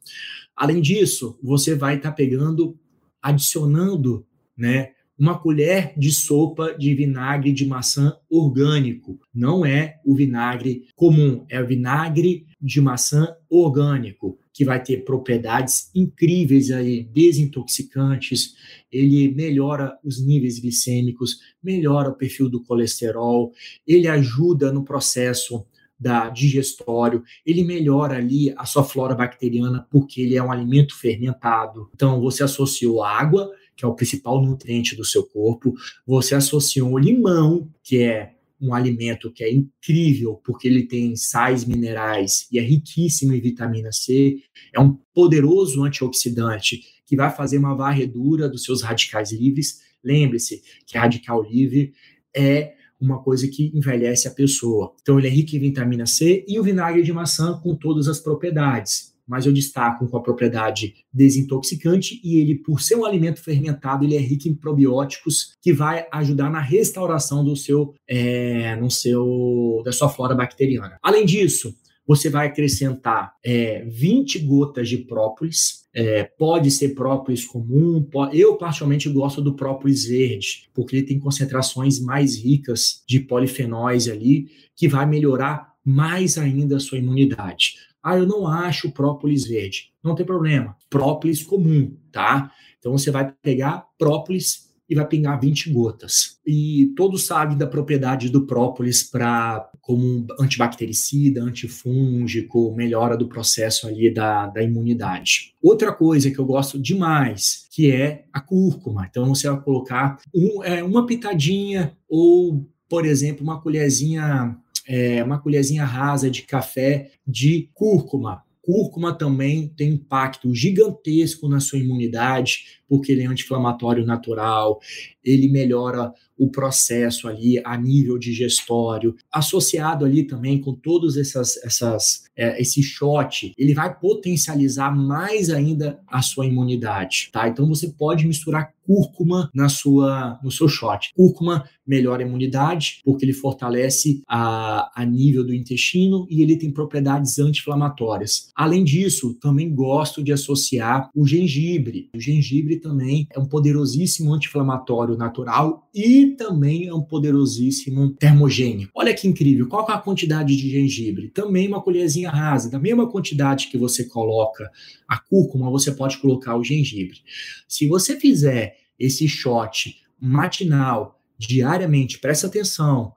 Além disso, você vai estar tá pegando, adicionando, né, uma colher de sopa de vinagre de maçã orgânico. Não é o vinagre comum, é o vinagre de maçã orgânico, que vai ter propriedades incríveis aí, desintoxicantes, ele melhora os níveis glicêmicos, melhora o perfil do colesterol, ele ajuda no processo da digestório, ele melhora ali a sua flora bacteriana porque ele é um alimento fermentado. Então você associou água que é o principal nutriente do seu corpo, você associou o limão, que é um alimento que é incrível porque ele tem sais minerais e é riquíssimo em vitamina C, é um poderoso antioxidante que vai fazer uma varredura dos seus radicais livres. Lembre-se que radical livre é uma coisa que envelhece a pessoa. Então ele é rico em vitamina C e o vinagre de maçã com todas as propriedades mas eu destaco com a propriedade desintoxicante e ele, por ser um alimento fermentado, ele é rico em probióticos que vai ajudar na restauração do seu, é, no seu, da sua flora bacteriana. Além disso, você vai acrescentar é, 20 gotas de própolis. É, pode ser própolis comum. Pode, eu, particularmente, gosto do própolis verde, porque ele tem concentrações mais ricas de polifenóis ali, que vai melhorar mais ainda a sua imunidade. Ah, eu não acho própolis verde. Não tem problema. Própolis comum, tá? Então você vai pegar própolis e vai pingar 20 gotas. E todos sabem da propriedade do própolis para como antibactericida, antifúngico, melhora do processo ali da, da imunidade. Outra coisa que eu gosto demais, que é a cúrcuma. Então você vai colocar um, é, uma pitadinha ou, por exemplo, uma colherzinha é, uma colherzinha rasa de café de cúrcuma. Cúrcuma também tem impacto gigantesco na sua imunidade, porque ele é anti-inflamatório natural, ele melhora o processo ali a nível digestório, associado ali também com todos essas, essas é, esse shot, ele vai potencializar mais ainda a sua imunidade, tá? Então você pode misturar cúrcuma na sua no seu shot. Cúrcuma melhora a imunidade porque ele fortalece a, a nível do intestino e ele tem propriedades anti-inflamatórias. Além disso, também gosto de associar o gengibre. O gengibre também é um poderosíssimo anti-inflamatório natural e também é um poderosíssimo termogênico. Olha que incrível, qual é a quantidade de gengibre? Também uma colherzinha rasa, da mesma quantidade que você coloca a cúrcuma, você pode colocar o gengibre. Se você fizer esse shot matinal, diariamente, presta atenção,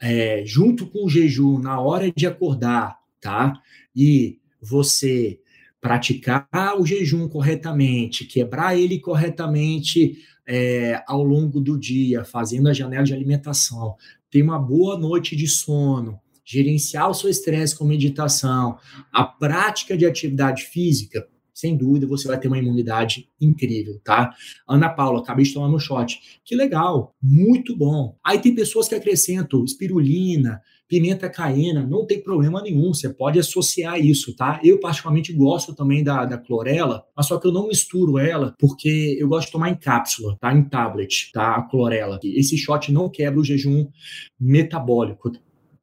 é, junto com o jejum, na hora de acordar, tá? E você praticar o jejum corretamente, quebrar ele corretamente é, ao longo do dia, fazendo a janela de alimentação, ter uma boa noite de sono, gerenciar o seu estresse com meditação, a prática de atividade física, sem dúvida você vai ter uma imunidade incrível, tá? Ana Paula, acabei de tomar no shot. Que legal, muito bom. Aí tem pessoas que acrescentam espirulina, pimenta caena, não tem problema nenhum, você pode associar isso, tá? Eu particularmente gosto também da, da clorela, mas só que eu não misturo ela porque eu gosto de tomar em cápsula, tá? Em tablet, tá? A clorela. Esse shot não quebra o jejum metabólico,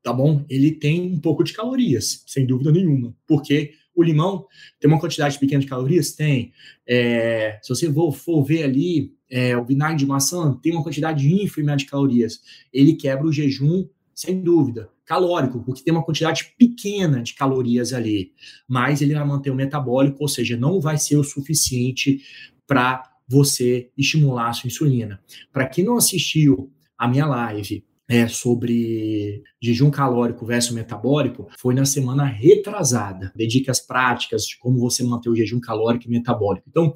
tá bom? Ele tem um pouco de calorias, sem dúvida nenhuma, porque o limão tem uma quantidade pequena de calorias? Tem. É, se você for, for ver ali, é, o vinagre de maçã tem uma quantidade ínfima de calorias. Ele quebra o jejum, sem dúvida. Calórico, porque tem uma quantidade pequena de calorias ali. Mas ele vai manter o metabólico, ou seja, não vai ser o suficiente para você estimular a sua insulina. Para quem não assistiu a minha live é, sobre jejum calórico versus metabólico foi na semana retrasada. Dei dicas práticas de como você manter o jejum calórico e metabólico. Então,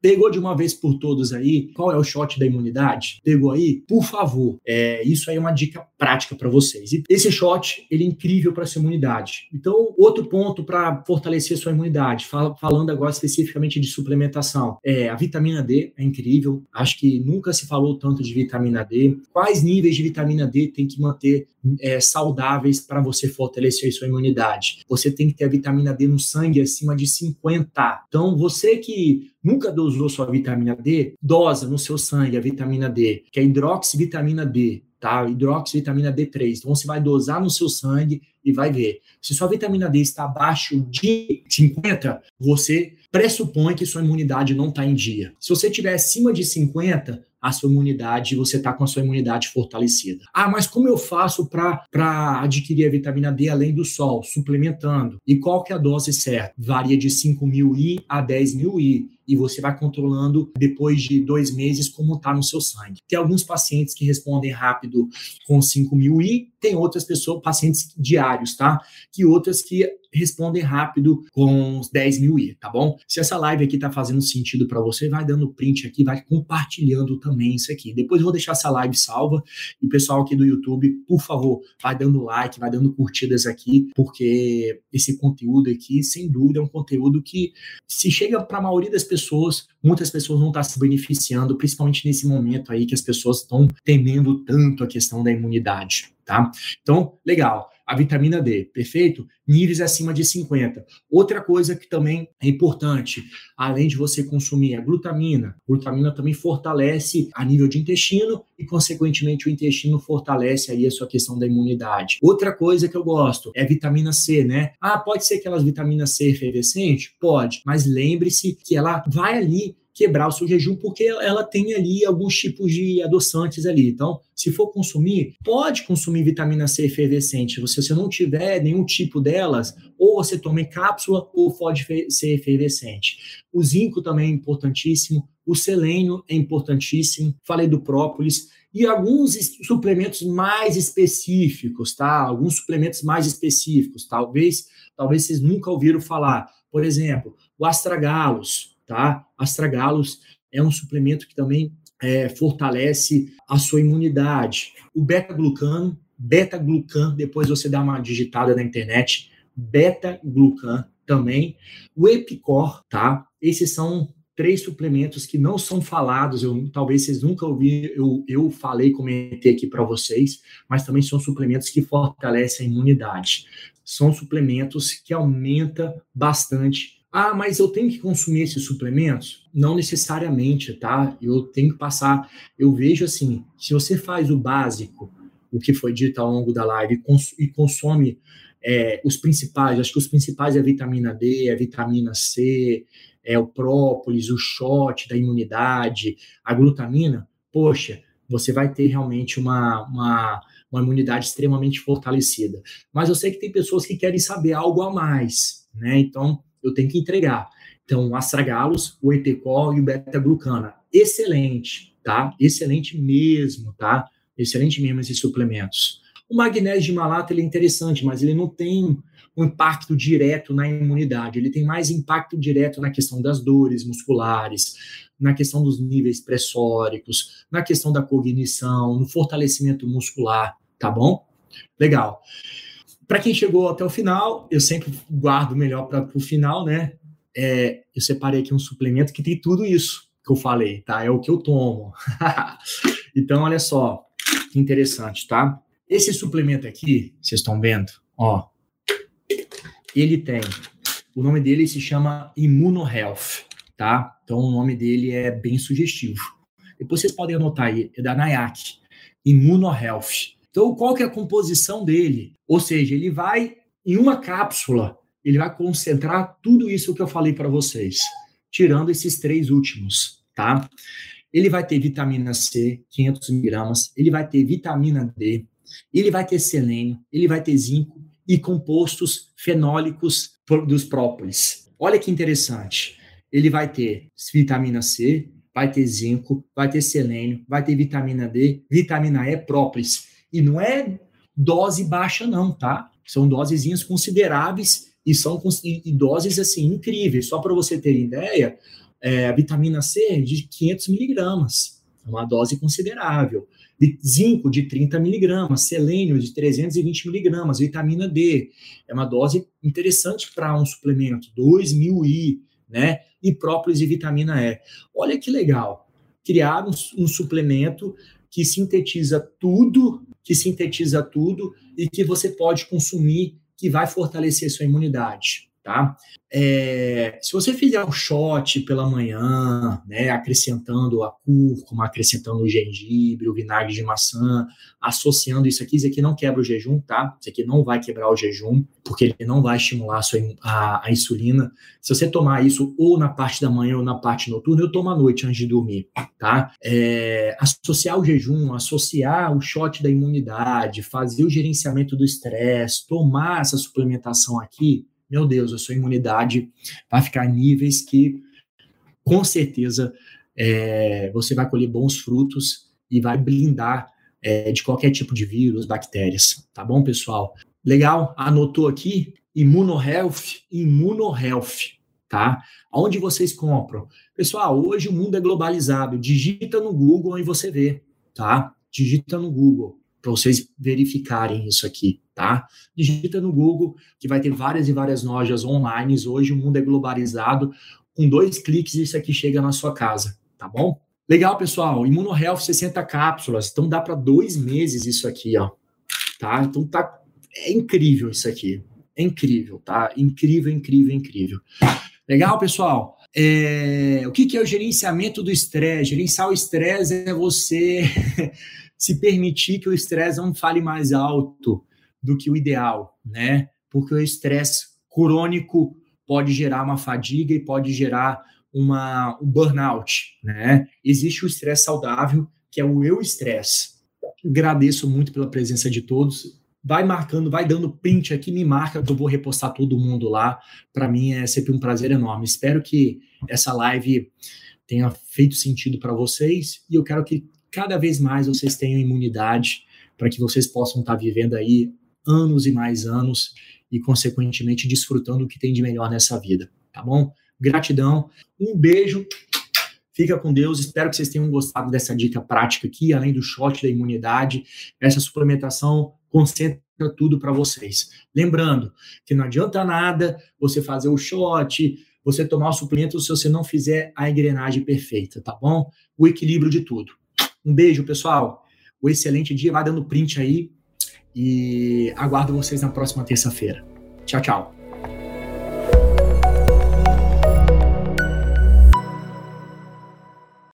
pegou de uma vez por todas aí qual é o shot da imunidade? Pegou aí? Por favor, é, isso aí é uma dica prática para vocês. E esse shot, ele é incrível para sua imunidade. Então, outro ponto para fortalecer sua imunidade, fal falando agora especificamente de suplementação, é a vitamina D é incrível. Acho que nunca se falou tanto de vitamina D. Quais níveis de vitamina D tem que manter é, saudáveis para você fortalecer sua imunidade? Você tem que ter a vitamina D no sangue acima de 50. Então, você que nunca dosou sua vitamina D, dosa no seu sangue a vitamina D, que é hidroxivitamina D, tá? Hidroxivitamina D3. Então você vai dosar no seu sangue e vai ver. Se sua vitamina D está abaixo de 50, você pressupõe que sua imunidade não está em dia. Se você tiver acima de 50, a sua imunidade, você está com a sua imunidade fortalecida. Ah, mas como eu faço para adquirir a vitamina D além do sol? Suplementando. E qual que é a dose certa? Varia de 5 mil I a 10 mil I e você vai controlando depois de dois meses como está no seu sangue. Tem alguns pacientes que respondem rápido com 5 mil I, tem outras pessoas, pacientes diários, tá? Que outras que respondem rápido com uns 10 mil I, tá bom? Se essa live aqui tá fazendo sentido para você, vai dando print aqui, vai compartilhando também isso aqui. Depois eu vou deixar essa live salva e o pessoal aqui do YouTube, por favor, vai dando like, vai dando curtidas aqui, porque esse conteúdo aqui, sem dúvida, é um conteúdo que se chega para a maioria das pessoas, muitas pessoas não estão tá se beneficiando, principalmente nesse momento aí que as pessoas estão temendo tanto a questão da imunidade, tá? Então, legal a vitamina D, perfeito? Níveis acima de 50. Outra coisa que também é importante, além de você consumir a glutamina, a glutamina também fortalece a nível de intestino e, consequentemente, o intestino fortalece aí a sua questão da imunidade. Outra coisa que eu gosto é vitamina C, né? Ah, pode ser aquelas vitaminas C efervescente? Pode, mas lembre-se que ela vai ali quebrar o seu jejum, porque ela tem ali alguns tipos de adoçantes ali. Então, se for consumir, pode consumir vitamina C efervescente. Se você não tiver nenhum tipo delas, ou você toma em cápsula ou pode ser efervescente. O zinco também é importantíssimo, o selênio é importantíssimo. Falei do própolis e alguns suplementos mais específicos, tá? Alguns suplementos mais específicos, talvez, talvez vocês nunca ouviram falar. Por exemplo, o astragalos, tá? Astragalos é um suplemento que também é, fortalece a sua imunidade. O beta-glucano, beta-glucan, depois você dá uma digitada na internet, beta-glucan também. O Epicor, tá? Esses são três suplementos que não são falados, eu, talvez vocês nunca ouviram, eu, eu falei, comentei aqui para vocês, mas também são suplementos que fortalecem a imunidade. São suplementos que aumentam bastante ah, mas eu tenho que consumir esses suplementos? Não necessariamente, tá? Eu tenho que passar. Eu vejo assim: se você faz o básico, o que foi dito ao longo da live, e consome é, os principais, acho que os principais é a vitamina D, a vitamina C, é o própolis, o shot da imunidade, a glutamina, poxa, você vai ter realmente uma, uma, uma imunidade extremamente fortalecida. Mas eu sei que tem pessoas que querem saber algo a mais, né? Então, eu tenho que entregar. Então, astragalos, o epicol e o beta-glucana. Excelente, tá? Excelente mesmo, tá? Excelente mesmo esses suplementos. O magnésio de malato ele é interessante, mas ele não tem um impacto direto na imunidade. Ele tem mais impacto direto na questão das dores musculares, na questão dos níveis pressóricos, na questão da cognição, no fortalecimento muscular, tá bom? Legal. Para quem chegou até o final, eu sempre guardo melhor para o final, né? É, eu separei aqui um suplemento que tem tudo isso que eu falei, tá? É o que eu tomo. então, olha só, que interessante, tá? Esse suplemento aqui, vocês estão vendo, ó, ele tem, o nome dele se chama Immunohealth, tá? Então, o nome dele é bem sugestivo. Depois vocês podem anotar aí, é da NIAC, Immunohealth. Então, qual que é a composição dele? Ou seja, ele vai, em uma cápsula, ele vai concentrar tudo isso que eu falei para vocês, tirando esses três últimos, tá? Ele vai ter vitamina C, 500 miligramas, ele vai ter vitamina D, ele vai ter selênio, ele vai ter zinco e compostos fenólicos dos própolis. Olha que interessante. Ele vai ter vitamina C, vai ter zinco, vai ter selênio, vai ter vitamina D, vitamina E própolis E não é dose baixa, não, tá? São dosezinhas consideráveis e são e, doses assim incríveis. Só para você ter ideia, é, a vitamina C de 500 miligramas, é uma dose considerável. De zinco de 30 miligramas, selênio de 320 miligramas, vitamina D, é uma dose interessante para um suplemento, 2.000 I, né? E própolis e vitamina E. Olha que legal, criar um, um suplemento que sintetiza tudo, que sintetiza tudo e que você pode consumir, que vai fortalecer sua imunidade tá? É, se você fizer um shot pela manhã, né, acrescentando a cúrcuma, acrescentando o gengibre, o vinagre de maçã, associando isso aqui, isso aqui não quebra o jejum, tá? Isso aqui não vai quebrar o jejum, porque ele não vai estimular a, sua, a, a insulina. Se você tomar isso ou na parte da manhã ou na parte noturna, eu tomo à noite antes de dormir, tá? É, associar o jejum, associar o shot da imunidade, fazer o gerenciamento do estresse, tomar essa suplementação aqui, meu Deus, a sua imunidade vai ficar em níveis que, com certeza, é, você vai colher bons frutos e vai blindar é, de qualquer tipo de vírus, bactérias. Tá bom, pessoal? Legal? Anotou aqui? Imunohealth, Imunohealth, tá? Onde vocês compram? Pessoal, hoje o mundo é globalizado. Digita no Google e você vê, tá? Digita no Google para vocês verificarem isso aqui, tá? Digita no Google que vai ter várias e várias lojas online. Hoje o mundo é globalizado. Com dois cliques isso aqui chega na sua casa, tá bom? Legal, pessoal. Imunohealth 60 cápsulas. Então dá para dois meses isso aqui, ó. Tá? Então tá é incrível isso aqui. É incrível, tá? Incrível, incrível, incrível. Legal, pessoal? É... O que, que é o gerenciamento do estresse? Gerenciar o estresse é você se permitir que o estresse não fale mais alto do que o ideal, né? Porque o estresse crônico pode gerar uma fadiga e pode gerar uma, um burnout, né? Existe o estresse saudável, que é o eu estresse. Agradeço muito pela presença de todos. Vai marcando, vai dando print aqui, me marca que eu vou repostar todo mundo lá. Para mim é sempre um prazer enorme. Espero que essa live tenha feito sentido para vocês e eu quero que cada vez mais vocês tenham imunidade para que vocês possam estar tá vivendo aí anos e mais anos e, consequentemente, desfrutando o que tem de melhor nessa vida, tá bom? Gratidão, um beijo, fica com Deus, espero que vocês tenham gostado dessa dica prática aqui, além do shot da imunidade, essa suplementação concentra tudo para vocês. Lembrando que não adianta nada você fazer o shot, você tomar o suplemento se você não fizer a engrenagem perfeita, tá bom? O equilíbrio de tudo. Um beijo, pessoal. Um excelente dia. Vai dando print aí. E aguardo vocês na próxima terça-feira. Tchau, tchau.